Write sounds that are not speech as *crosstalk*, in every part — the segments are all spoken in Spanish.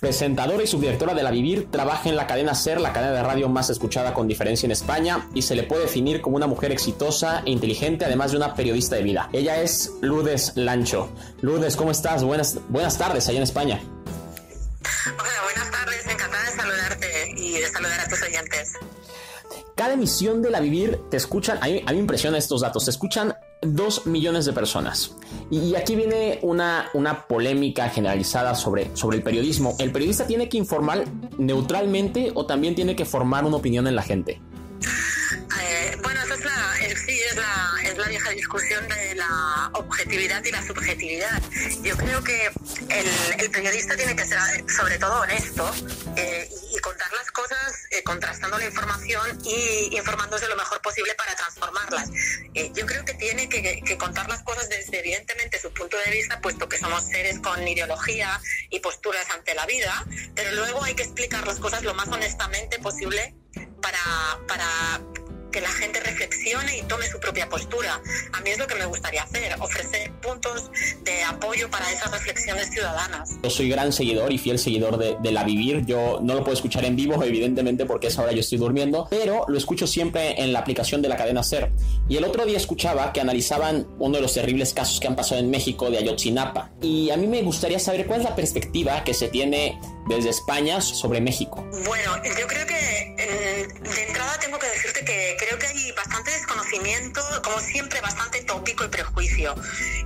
Presentadora y subdirectora de La Vivir, trabaja en la cadena SER, la cadena de radio más escuchada con diferencia en España, y se le puede definir como una mujer exitosa e inteligente, además de una periodista de vida. Ella es Lourdes Lancho. Lourdes, ¿cómo estás? Buenas, buenas tardes allá en España. Hola, buenas tardes, encantada de saludarte y de saludar a tus oyentes. Cada emisión de La Vivir te escuchan, a mí, a mí me impresionan estos datos, te escuchan dos millones de personas. Y aquí viene una, una polémica generalizada sobre, sobre el periodismo. ¿El periodista tiene que informar neutralmente o también tiene que formar una opinión en la gente? Eh, bueno, esa es la, eh, es la, es la vieja discusión de la objetividad y la subjetividad. Yo creo que el, periodista tiene que ser sobre todo honesto eh, contar las cosas eh, contrastando la información y informándose lo mejor posible para transformarlas. Eh, yo creo que tiene que, contar las cosas desde evidentemente su punto de vista, puesto que somos seres con ideología y posturas ante la vida, pero luego hay que explicar las cosas lo más honestamente posible para, para que la gente reflexione y tome su propia postura. A mí es lo que me gustaría hacer, ofrecer puntos de apoyo para esas reflexiones ciudadanas. Yo soy gran seguidor y fiel seguidor de, La Vivir. Yo no lo puedo escuchar en vivo, evidentemente, porque es ahora yo estoy durmiendo, pero lo escucho siempre en la aplicación de la cadena SER. Y el otro día escuchaba que analizaban uno de los terribles casos que han pasado en México de Ayotzinapa. Y a mí me gustaría saber cuál es la perspectiva que se tiene desde España sobre México. Bueno, yo creo que eh, de entrada tengo que decirte que creo que hay bastante desconocimiento, como siempre, bastante tópico y prejuicio.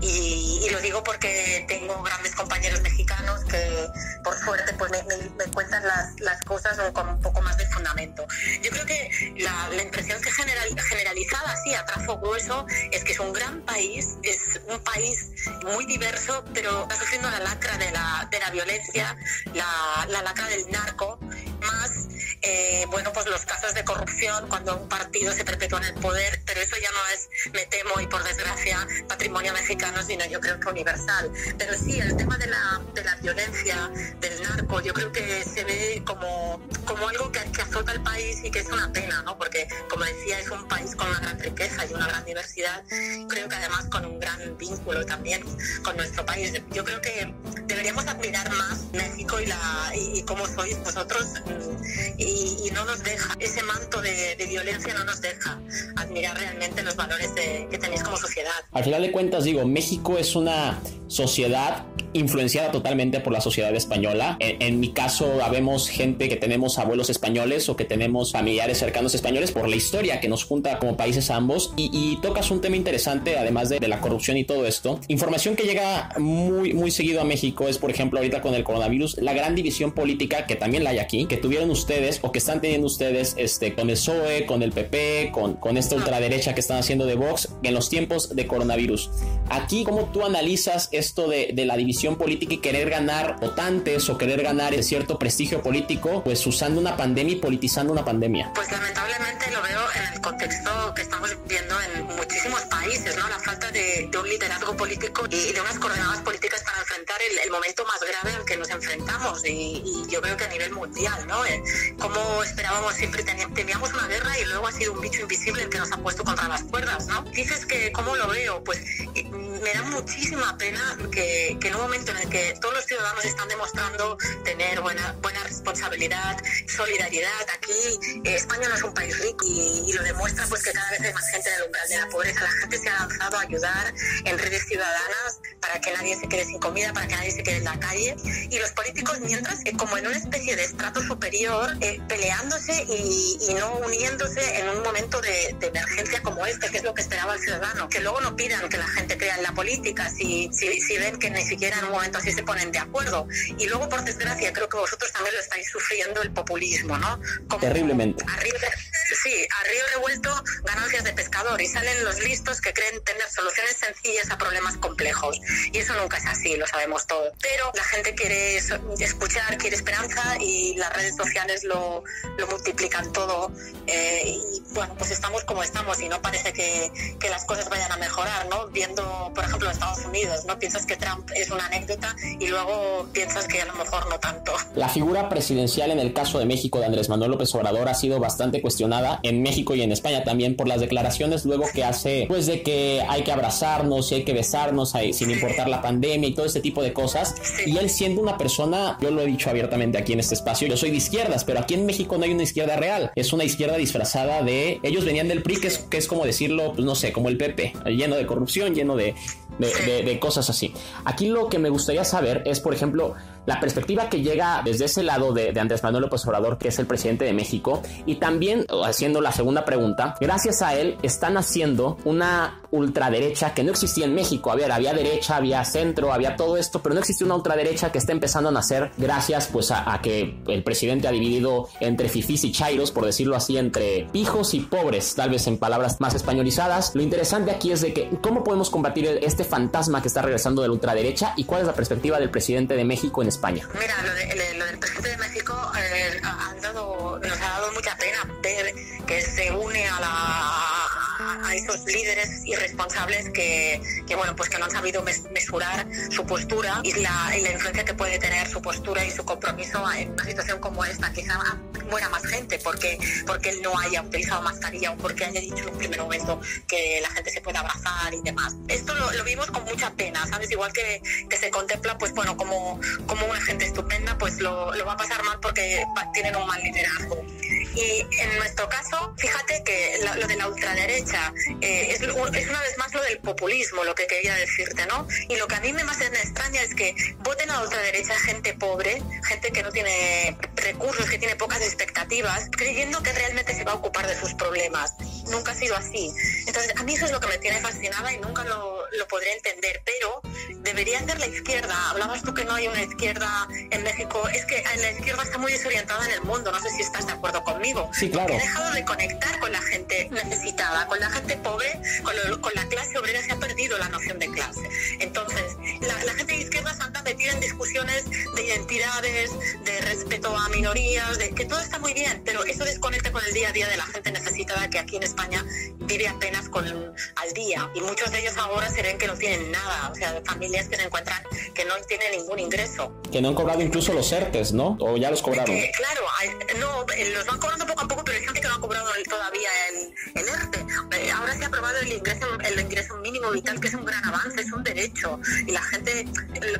Y, y lo digo porque tengo grandes compañeros mexicanos que, por suerte, pues me, me, me cuentan las, las, cosas con un poco más de fundamento. Yo creo que la, la impresión que general, generalizada, así a trazo grueso, es que es un gran país, es un país muy diverso, pero está sufriendo la lacra de la, de la violencia, la, la lacra del narco, más eh, bueno, pues los casos de corrupción cuando un partido se perpetúa en el poder, pero eso ya no es, me temo y por desgracia, patrimonio mexicano, sino yo creo que universal. Pero sí, el tema de la, de la violencia, del narco, yo creo que se ve como, como algo que, que azota el país y que es una pena, ¿no? Porque, como decía, es un país con una gran riqueza y una gran diversidad, creo que además con un gran vínculo también con nuestro país. Yo creo que deberíamos admirar más México y, la, y, y cómo sois vosotros y, y, no nos deja, ese manto de, de, violencia no nos deja admirar realmente los valores de, que tenéis como sociedad. Al final de cuentas, digo, México es una sociedad influenciada totalmente por la sociedad española. En, en, mi caso, habemos gente que tenemos abuelos españoles o que tenemos familiares cercanos españoles por la historia que nos junta como países ambos. Y, y tocas un tema interesante, además de, de, la corrupción y todo esto. Información que llega muy, muy seguido a México es, por ejemplo, ahorita con el coronavirus, la gran división política que también la hay aquí, que tuvieron ustedes o que están teniendo ustedes este, con el PSOE, con el PP, con, con esta ultraderecha que están haciendo de Vox en los tiempos de coronavirus. Aquí, ¿cómo tú analizas esto de, de la división política y querer ganar votantes o querer ganar cierto prestigio político, pues usando una pandemia y politizando una pandemia? Pues lamentablemente lo veo en el contexto que estamos viendo en muchísimos países, ¿no? La falta de, de un liderazgo político y de unas coordenadas políticas para enfrentar el, el momento más grave al que nos enfrentamos y, y, yo creo que a nivel mundial, ¿no? Eh, como esperábamos siempre temíamos una guerra y luego ha sido un bicho invisible el que nos ha puesto contra las cuerdas, ¿no? Dices que cómo lo veo, pues me da muchísima pena que, que en un momento en el que todos los ciudadanos están demostrando tener buena, buena responsabilidad, solidaridad. Aquí eh, España no es un país rico y, y, lo demuestra pues que cada vez hay más gente en el umbral de la pobreza. La gente se ha lanzado a ayudar en redes ciudadanas para que nadie se quede sin comida, para que nadie se quede en la calle. Y los políticos, mientras, eh, como en una especie de estrato superior, eh, peleándose y, y, no uniéndose en un momento de, de, emergencia como este, que es lo que esperaba el ciudadano. Que luego no pidan que la gente crea en la política si, si, si ven que ni siquiera en un momento así se ponen de acuerdo. Y luego, por desgracia, creo que vosotros también lo estáis sufriendo el populismo, ¿no? Como Terriblemente. Arriba, sí, a río revuelto, ganancias de pescador. Y salen los listos que creen tener soluciones sencillas a problemas complejos. Y eso nunca es así, lo sabemos todos. Pero la gente quiere escuchar, quiere esperanza y las redes sociales lo, lo multiplican todo. Eh, y bueno, pues estamos como estamos y no parece que, que las cosas vayan a mejorar, ¿no? Viendo, por ejemplo, Estados Unidos, ¿no? Piensas que Trump es una anécdota y luego piensas que a lo mejor no tanto. La figura presidencial en el caso de México de Andrés Manuel López Obrador ha sido bastante cuestionada en México y en España también por las declaraciones luego que hace, pues de que hay que abrazarnos y hay que besarnos sin importar la pandemia y todo ese tipo de cosas. Y él siendo una persona, yo lo he dicho abiertamente aquí en este espacio, yo soy de izquierdas, pero aquí en México no hay una izquierda real, es una izquierda disfrazada de, ellos venían del PRI, que es, que es como decirlo, pues no sé, como el PP, lleno de corrupción, lleno de, de, cosas así. Aquí lo que me gustaría saber es, por ejemplo, la perspectiva que llega desde ese lado de, Andrés Manuel López Obrador, que es el presidente de México, y también haciendo la segunda pregunta, gracias a él están haciendo una ultraderecha que no existía en México. A ver, había derecha, había centro, había todo esto, pero no existe una ultraderecha que está empezando a nacer gracias pues a, que el presidente ha dividido entre fifís y chairos, por decirlo así, entre pijos y pobres, tal vez en palabras más españolizadas. Lo interesante aquí es de que cómo podemos combatir este fantasma que está regresando de la ultraderecha y cuál es la perspectiva del presidente de México España. Mira, lo, del presidente de México eh, nos ha dado mucha pena ver que se une a la a, esos líderes irresponsables que, que, bueno, pues que no han sabido mesurar su postura y la, y la influencia que puede tener su postura y su compromiso en una situación como esta. Quizá muera más gente porque, porque él no haya utilizado mascarilla o porque haya dicho en un primer momento que la gente se puede abrazar y demás. Esto lo, lo vimos con mucha pena, ¿sabes? Igual que, que, se contempla, pues bueno, como, como una gente estupenda, pues lo, lo va a pasar mal porque tienen un mal liderazgo. Y en nuestro caso, fíjate que lo, de la ultraderecha eh, es, es, una vez más lo del populismo, lo que quería decirte, ¿no? Y lo que a mí me más extraña es que voten a la ultraderecha gente pobre, gente que no tiene recursos, que tiene pocas expectativas, creyendo que realmente se va a ocupar de sus problemas. Nunca ha sido así. Entonces, a mí eso es lo que me tiene fascinada y nunca lo, lo podré entender, pero debería ser la izquierda. Hablabas tú que no hay una izquierda en México. Es que la izquierda está muy desorientada en el mundo. No sé si estás de acuerdo conmigo. Sí, claro. ha dejado de conectar con la gente necesitada, con la gente pobre, con, la clase obrera. Se ha perdido la noción de clase. Entonces, la, gente de izquierda se anda metida en discusiones de identidades, de respeto a minorías, de que todo está muy bien, pero eso desconecta con el día a día de la gente necesitada que aquí en España vive apenas con al día. Y muchos de ellos ahora se ven que no tienen nada. O sea, familias que se encuentran que no tienen ningún ingreso. Que no han cobrado incluso los ERTES, ¿no? O ya los cobraron. claro, no, eh, los van poco a poco, pero hay gente que no ha cobrado todavía el, el ERTE. Ahora se ha aprobado el ingreso, el ingreso mínimo vital, que es un gran avance, es un derecho. Y la gente,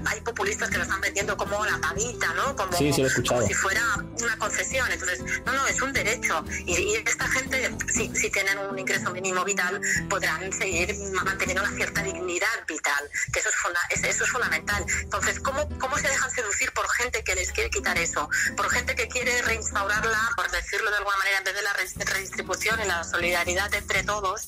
hay populistas que lo están vendiendo como la paguita, ¿no? Como, sí, sí, lo he escuchado. como si fuera una concesión. Entonces, no, no, es un derecho. Y, esta gente, si, si tienen un ingreso mínimo vital, podrán seguir manteniendo una cierta dignidad vital, que eso es, eso es fundamental. Entonces, ¿cómo, ¿cómo se dejan seducir por gente que les quiere quitar eso? Por gente que quiere reinstaurarla, por decirlo de alguna manera, en vez de la redistribución y la solidaridad entre todos,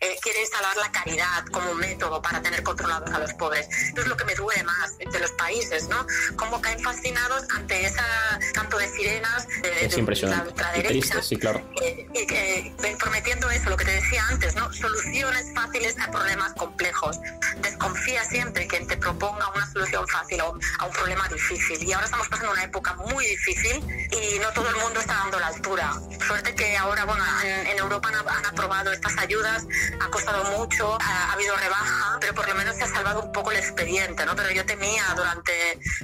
eh, quiere instalar la caridad como un método para tener controlados a los pobres. Eso es lo que me duele más de los países, ¿no? Cómo caen fascinados ante esa canto de sirenas de, es impresionante. la ultraderecha. sí, claro. Y, prometiendo eso, lo que te decía antes, ¿no? Soluciones fáciles a problemas complejos. Desconfía siempre quien te proponga una solución fácil a un, problema difícil. Y ahora estamos pasando una época muy difícil y no todo el mundo está dando la altura. Suerte que ahora, bueno, en, Europa han, aprobado estas ayudas, ha costado mucho, ha, habido rebaja, pero por lo menos se ha salvado un poco el expediente, ¿no? Pero yo temía durante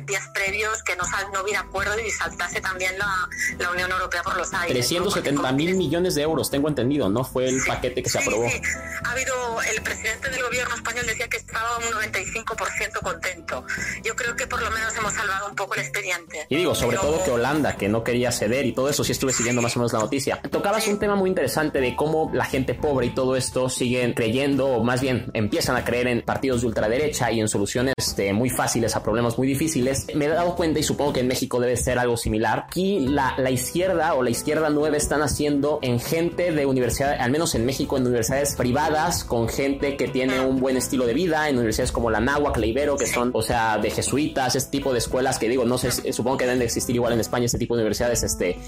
días previos que no, no hubiera acuerdo y saltase también la, la Unión Europea por los aires. 370 mil millones de euros, tengo entendido, ¿no? Fue el paquete que se aprobó. Sí. Ha habido, el presidente del gobierno español decía que estaba un 95% contento. Yo creo que por lo menos hemos salvado un poco el expediente. Y digo, sobre todo que Holanda, que no quería ceder y todo eso, sí estuve siguiendo más o menos la noticia. Tocabas un tema muy interesante de cómo la gente pobre y todo esto siguen creyendo, o más bien empiezan a creer en partidos de ultraderecha y en soluciones este, muy fáciles a problemas muy difíciles. Me he dado cuenta y supongo que en México debe ser algo similar. Aquí la, la izquierda o la izquierda nueva están haciendo en gente de universidades, al menos en México, en universidades privadas, con gente que tiene un buen estilo de vida, en universidades como la Náhuac, la Ibero, que son, o sea, de jesuitas, este tipo de escuelas que digo, no sé, supongo que deben de existir igual en España este tipo de universidades, este,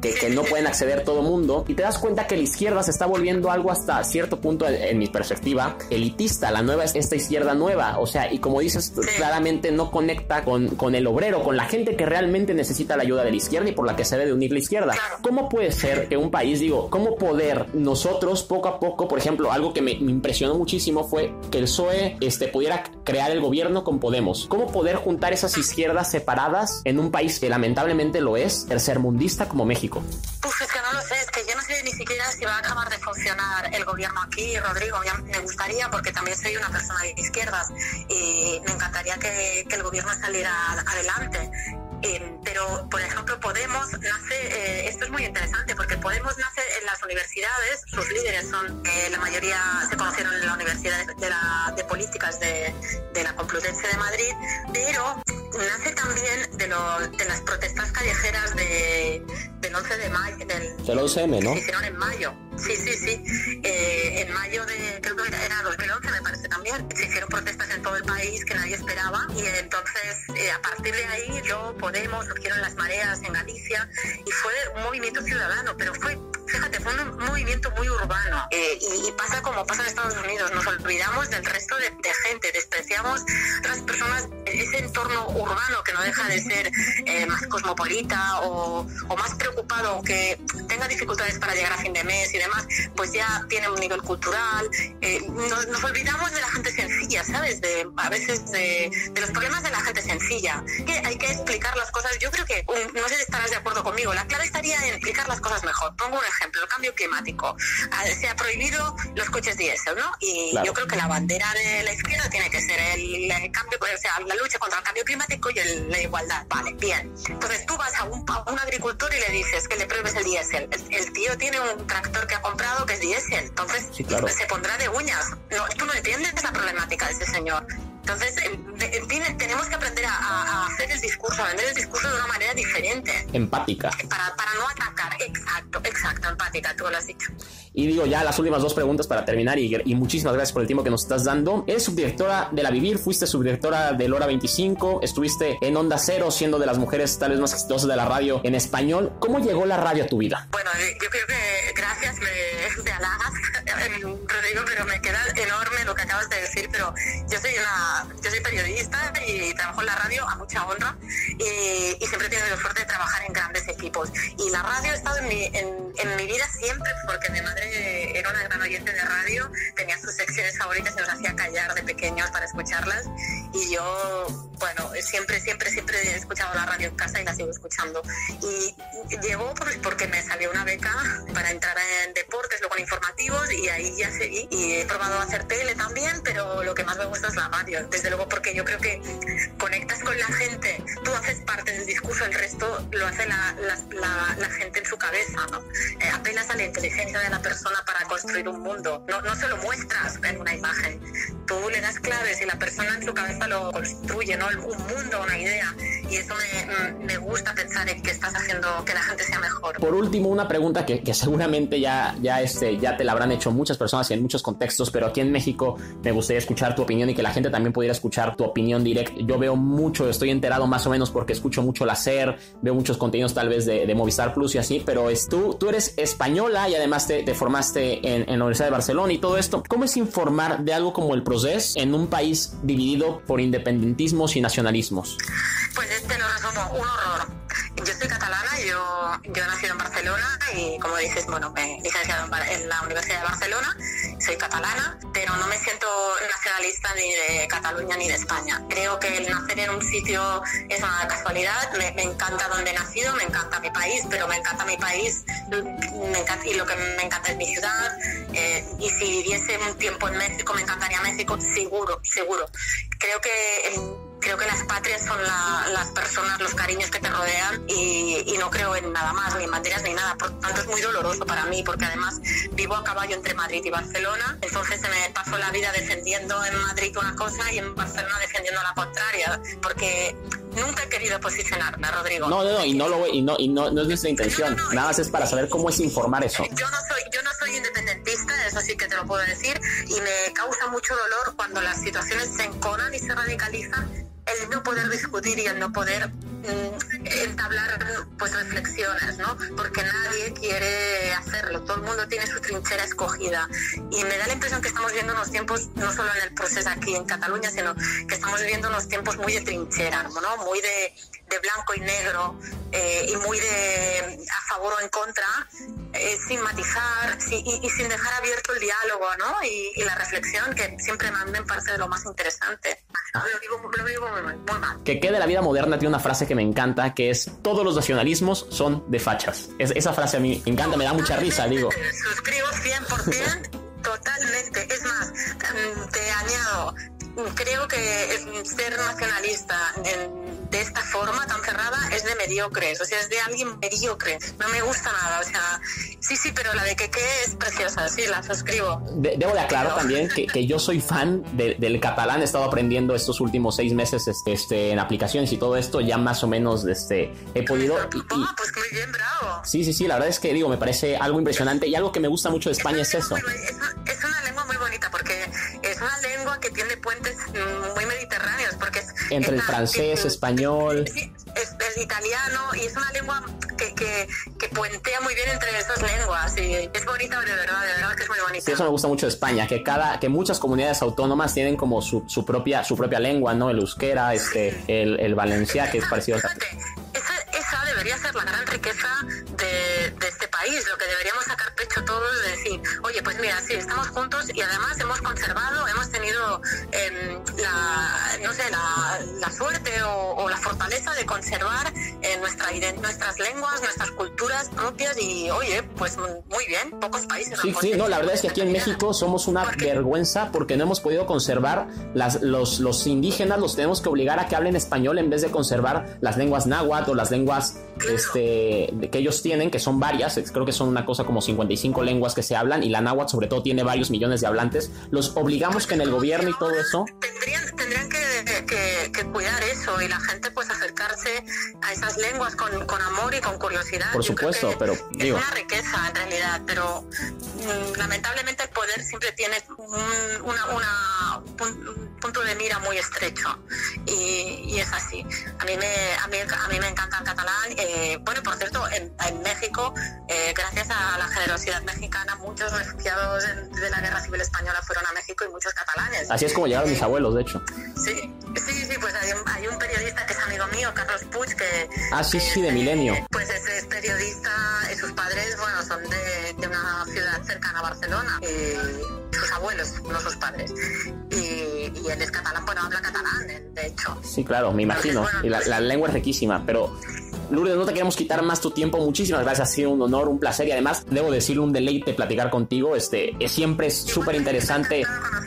que, que no pueden acceder todo mundo. Y te das cuenta que la izquierda se está volviendo algo hasta cierto punto, en, mi perspectiva, elitista. La nueva es esta izquierda nueva. O sea, y como dices, claramente no conecta con, con el obrero, con la gente que realmente necesita la ayuda de la izquierda y por la que se debe unir la izquierda. ¿Cómo puede ser que un país, digo, cómo poder nosotros poco a poco, por ejemplo, algo que me, me impresionó muchísimo fue que el PSOE este, pudiera crear el gobierno con Podemos. ¿Cómo poder juntar esas izquierdas separadas en un país que lamentablemente lo es, tercermundista como México? Pues es que no lo sé, es que yo no sé ni siquiera si va a acabar de funcionar el gobierno aquí, Rodrigo. Me gustaría, porque también soy una persona de izquierdas y me encantaría que, que el gobierno saliera adelante. Eh, pero, por ejemplo, Podemos nace, eh, esto es muy interesante porque Podemos nace las universidades, sus líderes son, eh, la mayoría se conocieron en la Universidad de, la, de Políticas de, de, la Complutense de Madrid, pero nace también de, lo, de las protestas callejeras de, del 11 de mayo. Del, del 11M, ¿no? Se hicieron en mayo. Sí, sí, sí. Eh, en mayo de, creo que era 2011, me parece también, se hicieron protestas en todo el país que nadie esperaba. Y entonces eh, a partir de ahí yo, Podemos, surgieron las mareas en Galicia. Y fue un movimiento ciudadano, pero fue fíjate, fue un movimiento muy urbano. Eh, y, pasa como pasa en Estados Unidos, nos olvidamos del resto de, gente, despreciamos a las personas, entorno urbano que no deja de ser eh, más cosmopolita o, más preocupado, que tenga dificultades para llegar a fin de mes y demás, pues ya tiene un nivel cultural. Eh, nos, olvidamos de la gente sencilla, ¿sabes? De, a veces de, los problemas de la gente sencilla, que hay que explicar las cosas. Yo creo que, no sé si estarás de acuerdo conmigo, la clave estaría en explicar las cosas mejor. Pongo un ejemplo el cambio climático. Ah, se ha prohibido los coches diésel, ¿no? Y yo creo que la bandera de la izquierda tiene que ser el, cambio, o sea, la lucha contra el cambio climático y la igualdad. Vale, bien. Entonces tú vas a un, agricultor y le dices que le prohíbes el diésel. El, tío tiene un tractor que ha comprado que es diésel, entonces se pondrá de uñas. No, tú no entiendes la problemática de ese señor. Entonces, tenemos que aprender a, hacer el discurso, a vender el discurso de una manera diferente. Empática. Para, para no atacar, exacto, exacto, empática, tú lo has dicho. Y digo ya las últimas dos preguntas para terminar y, y, muchísimas gracias por el tiempo que nos estás dando. Eres subdirectora de La Vivir, fuiste subdirectora de Lora 25, estuviste en Onda Cero siendo de las mujeres tal vez más exitosas de la radio en español. ¿Cómo llegó la radio a tu vida? Bueno, eh, yo creo que gracias, me, *laughs* me halagas, Rodrigo, pero me queda enorme lo que acabas de decir, pero yo soy una, yo soy periodista y trabajo en la radio a mucha honra y, y siempre he tenido la suerte de trabajar en grandes equipos. Y la radio ha estado en mi, en, en mi vida siempre porque mi madre era una gran oyente de radio, tenía sus secciones favoritas y nos hacía callar de pequeños para escucharlas. Y yo, bueno, siempre, siempre, siempre he escuchado la radio en casa y la sigo escuchando. Y llegó porque me salió una beca para entrar en deportes, luego en informativos y ahí ya seguí. Y he probado hacer tele también, pero lo que más me gusta es la radio. Desde luego porque yo creo que conectas con la gente, tú haces parte del discurso, el resto lo hace la, la, la, gente en su cabeza. ¿no? Eh, apenas a la inteligencia de la persona para construir un mundo. No, no se lo muestras en una imagen. Tú le das claves y la persona en su cabeza lo construye, ¿no? Un mundo, una idea. Y eso me, me gusta pensar en que estás haciendo que la gente sea mejor. Por último, una pregunta que, que seguramente ya, ya, este, ya te la habrán hecho muchas personas y en muchos contextos, pero aquí en México me gustaría escuchar tu opinión y que la gente también pudiera escuchar tu opinión directa. Yo veo mucho, estoy enterado más o menos porque escucho mucho la SER, veo muchos contenidos tal vez de, de Movistar Plus y así, pero es, tú, tú eres española y además te, te formaste en, en, la Universidad de Barcelona y todo esto. ¿Cómo es informar de algo como el proceso en un país dividido por independentismos y nacionalismos? Pues este lo resumo, un horror. Yo soy catalana, yo, yo he nacido en Barcelona y como dices, bueno, me he licenciado en, la Universidad de Barcelona, soy catalana, pero no me siento nacionalista ni de Cataluña ni de España. Creo que el nacer en un sitio es una casualidad, me, encanta donde he nacido, me encanta mi país, pero me encanta mi país me encanta, y lo que me encanta es mi ciudad. Eh, y si viviese un tiempo en México, me encantaría México, seguro, seguro. Creo que creo que las patrias son las personas, los cariños que te rodean y, no creo en nada más, ni en banderas ni nada. Por tanto, es muy doloroso para mí porque además vivo a caballo entre Madrid y Barcelona. Entonces se me pasó la vida defendiendo en Madrid una cosa y en Barcelona defendiendo la contraria. Porque nunca he querido posicionarme, Rodrigo. No, no, no, y no, lo, y no, y no, es nuestra intención. nada más es para saber cómo es informar eso. Yo no soy, yo no soy independentista, eso sí que te lo puedo decir, y me causa mucho dolor cuando las situaciones se enconan y se radicalizan el no poder discutir y el no poder mm, entablar pues reflexiones, ¿no? Porque nadie quiere hacerlo, todo el mundo tiene su trinchera escogida y me da la impresión que estamos viviendo unos tiempos, no solo en el proceso aquí en Cataluña, sino que estamos viviendo unos tiempos muy de trinchera, ¿no? Muy de, de blanco y negro eh, y muy de a favor o en contra, eh, sin matizar y, sin dejar abierto el diálogo, ¿no? Y, y la reflexión que siempre me parece de lo más interesante. Lo digo, lo digo muy, muy mal. Que quede la vida moderna tiene una frase que me encanta, que es todos los nacionalismos son de fachas. Es, esa frase a mí me encanta, me da mucha risa, digo. Suscribo 100%, *laughs* totalmente. Es más, mm, te añado, creo que ser nacionalista de esta forma tan cerrada es de mediocres, o sea, es de alguien mediocre. No me gusta nada, o sea, sí, sí, pero la de que es preciosa, sí, la suscribo. debo de aclarar también que, que, yo soy fan del catalán, he estado aprendiendo estos últimos seis meses este, este, en aplicaciones y todo esto, ya más o menos este, he podido... pues muy bien, bravo. Sí, sí, sí, la verdad es que digo, me parece algo impresionante y algo que me gusta mucho de España es, eso. es entre el francés, español, es, el italiano y es una lengua que, que, que, puentea muy bien entre esas lenguas y es bonita de verdad, de verdad que es muy bonita. Sí, eso me gusta mucho de España, que cada que muchas comunidades autónomas tienen como su, su propia su propia lengua, ¿no? El euskera, este el, el valenciá que es parecido al esa, esa debería ser la gran riqueza país, lo que deberíamos sacar pecho todos de decir, oye, pues mira, sí, estamos juntos y además hemos conservado, hemos tenido eh, la, no sé, la, la suerte o, la fortaleza de conservar eh, nuestra, nuestras lenguas, nuestras culturas propias y, oye, pues muy bien, pocos países. Sí, sí, no, la verdad es que aquí en México somos una vergüenza porque no hemos podido conservar las, los, los indígenas, los tenemos que obligar a que hablen español en vez de conservar las lenguas náhuatl o las lenguas claro. este, que ellos tienen, que son varias, creo que son una cosa como 55 lenguas que se hablan y la náhuatl sobre todo tiene varios millones de hablantes. Los obligamos que en el gobierno y todo eso... Tendrían, tendrían que, que, que, cuidar eso y la gente pues acercarse a esas lenguas con, con amor y con curiosidad. Por supuesto, pero... Es digo, una riqueza en realidad, pero mmm, lamentablemente el poder siempre tiene un, una, una, un, punto de mira muy estrecho y, y, es así. A mí me, a mí, a mí me encanta el catalán. Eh, bueno, por cierto, en, en México, eh, gracias a la generosidad mexicana, muchos refugiados de la Guerra Civil Española fueron a México y muchos catalanes. Así es como llegaron mis abuelos, de hecho. Sí, sí, sí, pues hay un, hay un periodista que es amigo mío, Carlos Puig, que... Ah, sí, sí, de Milenio. Pues es, es periodista y sus padres, bueno, son de, de una ciudad cercana a Barcelona. Y sus abuelos, no sus padres. Y, y él es catalán, bueno, habla catalán, de hecho. Sí, claro, me imagino. Entonces, bueno, y la, la lengua es riquísima, pero Lourdes, no te queremos quitar más tu tiempo. Muchísimas gracias. Ha sido un honor, un placer y además debo decir un deleite platicar contigo. Este, es, siempre es súper interesante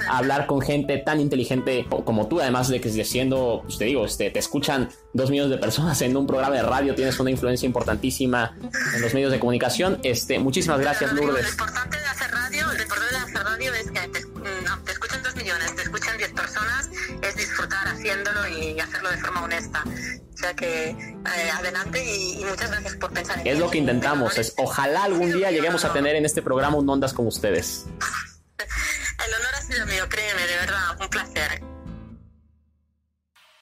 hablar con gente tan inteligente como tú. Además de que siendo, pues te digo, este, te escuchan dos millones de personas en un programa de radio. Tienes una influencia importantísima en los medios de comunicación. Este, muchísimas gracias, Lourdes. es disfrutar haciéndolo y hacerlo de forma honesta. O sea que eh, adelante y, muchas gracias por pensar en Es lo que intentamos, es ojalá algún día lleguemos a tener en este programa un Ondas con ustedes. *laughs* El honor ha sido mío, créeme, de verdad, un placer.